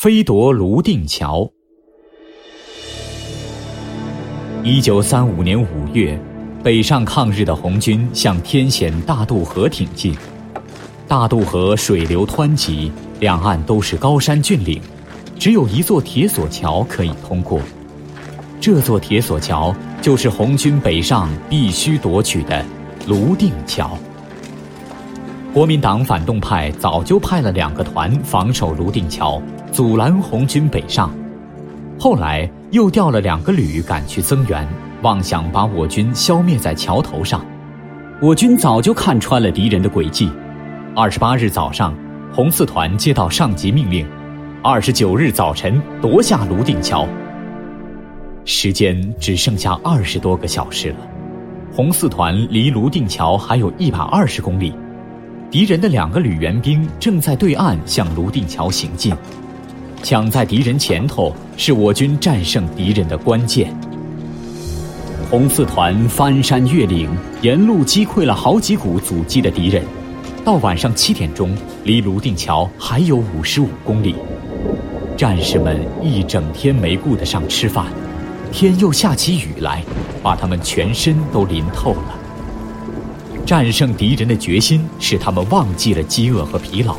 飞夺泸定桥。一九三五年五月，北上抗日的红军向天险大渡河挺进。大渡河水流湍急，两岸都是高山峻岭，只有一座铁索桥可以通过。这座铁索桥就是红军北上必须夺取的泸定桥。国民党反动派早就派了两个团防守泸定桥，阻拦红军北上。后来又调了两个旅赶去增援，妄想把我军消灭在桥头上。我军早就看穿了敌人的诡计。二十八日早上，红四团接到上级命令，二十九日早晨夺下泸定桥。时间只剩下二十多个小时了，红四团离泸定桥还有一百二十公里，敌人的两个旅援兵正在对岸向泸定桥行进，抢在敌人前头是我军战胜敌人的关键。红四团翻山越岭，沿路击溃了好几股阻击的敌人，到晚上七点钟，离泸定桥还有五十五公里，战士们一整天没顾得上吃饭。天又下起雨来，把他们全身都淋透了。战胜敌人的决心使他们忘记了饥饿和疲劳，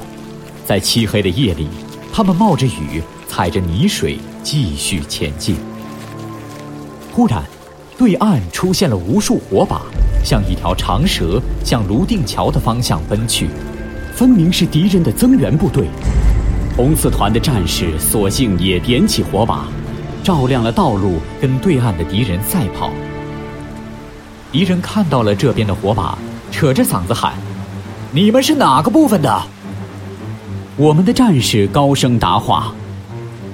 在漆黑的夜里，他们冒着雨，踩着泥水继续前进。忽然，对岸出现了无数火把，像一条长蛇向泸定桥的方向奔去，分明是敌人的增援部队。红四团的战士索性也点起火把。照亮了道路，跟对岸的敌人赛跑。敌人看到了这边的火把，扯着嗓子喊：“你们是哪个部分的？”我们的战士高声答话：“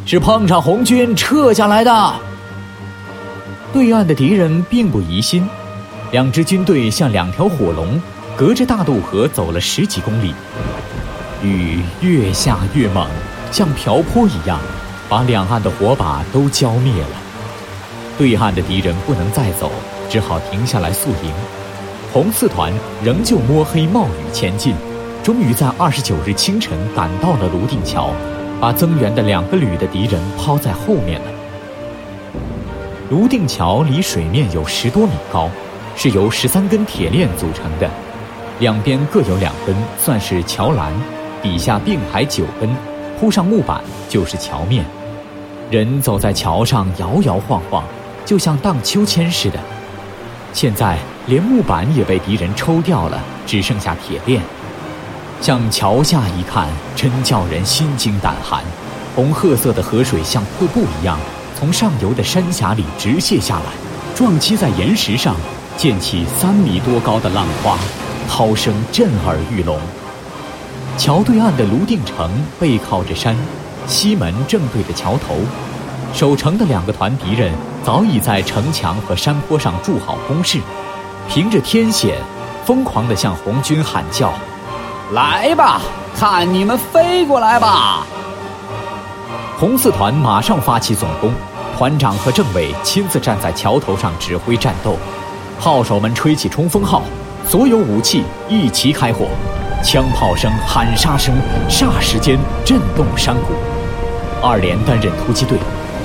是碰上红军撤下来的。”对岸的敌人并不疑心，两支军队像两条火龙，隔着大渡河走了十几公里。雨越下越猛，像瓢泼一样。把两岸的火把都浇灭了，对岸的敌人不能再走，只好停下来宿营。红四团仍旧摸黑冒雨前进，终于在二十九日清晨赶到了泸定桥，把增援的两个旅的敌人抛在后面了。泸定桥离水面有十多米高，是由十三根铁链组成的，两边各有两根，算是桥栏，底下并排九根。铺上木板就是桥面，人走在桥上摇摇晃晃，就像荡秋千似的。现在连木板也被敌人抽掉了，只剩下铁链。向桥下一看，真叫人心惊胆寒。红褐色的河水像瀑布一样，从上游的山峡里直泻下来，撞击在岩石上，溅起三米多高的浪花，涛声震耳欲聋。桥对岸的泸定城背靠着山，西门正对着桥头，守城的两个团敌人早已在城墙和山坡上筑好工事，凭着天险，疯狂地向红军喊叫：“来吧，看你们飞过来吧！”红四团马上发起总攻，团长和政委亲自站在桥头上指挥战斗，炮手们吹起冲锋号，所有武器一齐开火。枪炮声、喊杀声，霎时间震动山谷。二连担任突击队，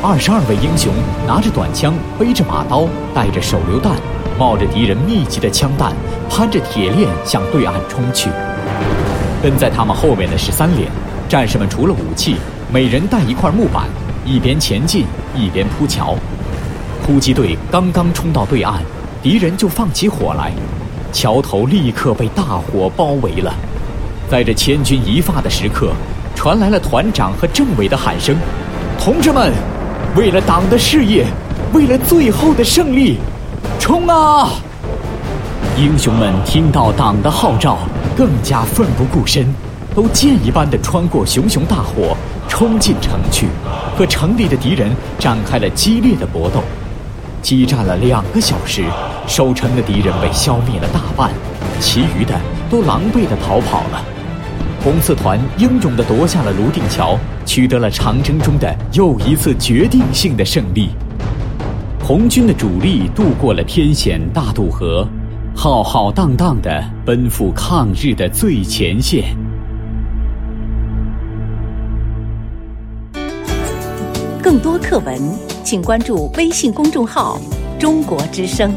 二十二位英雄拿着短枪，背着马刀，带着手榴弹，冒着敌人密集的枪弹，攀着铁链向对岸冲去。跟在他们后面的是三连，战士们除了武器，每人带一块木板，一边前进一边铺桥。突击队刚刚冲到对岸，敌人就放起火来，桥头立刻被大火包围了。在这千钧一发的时刻，传来了团长和政委的喊声：“同志们，为了党的事业，为了最后的胜利，冲啊！”英雄们听到党的号召，更加奋不顾身，都箭一般的穿过熊熊大火，冲进城去，和城里的敌人展开了激烈的搏斗。激战了两个小时，守城的敌人被消灭了大半，其余的都狼狈的逃跑了。红四团英勇地夺下了泸定桥，取得了长征中的又一次决定性的胜利。红军的主力渡过了天险大渡河，浩浩荡荡地奔赴抗日的最前线。更多课文，请关注微信公众号“中国之声”。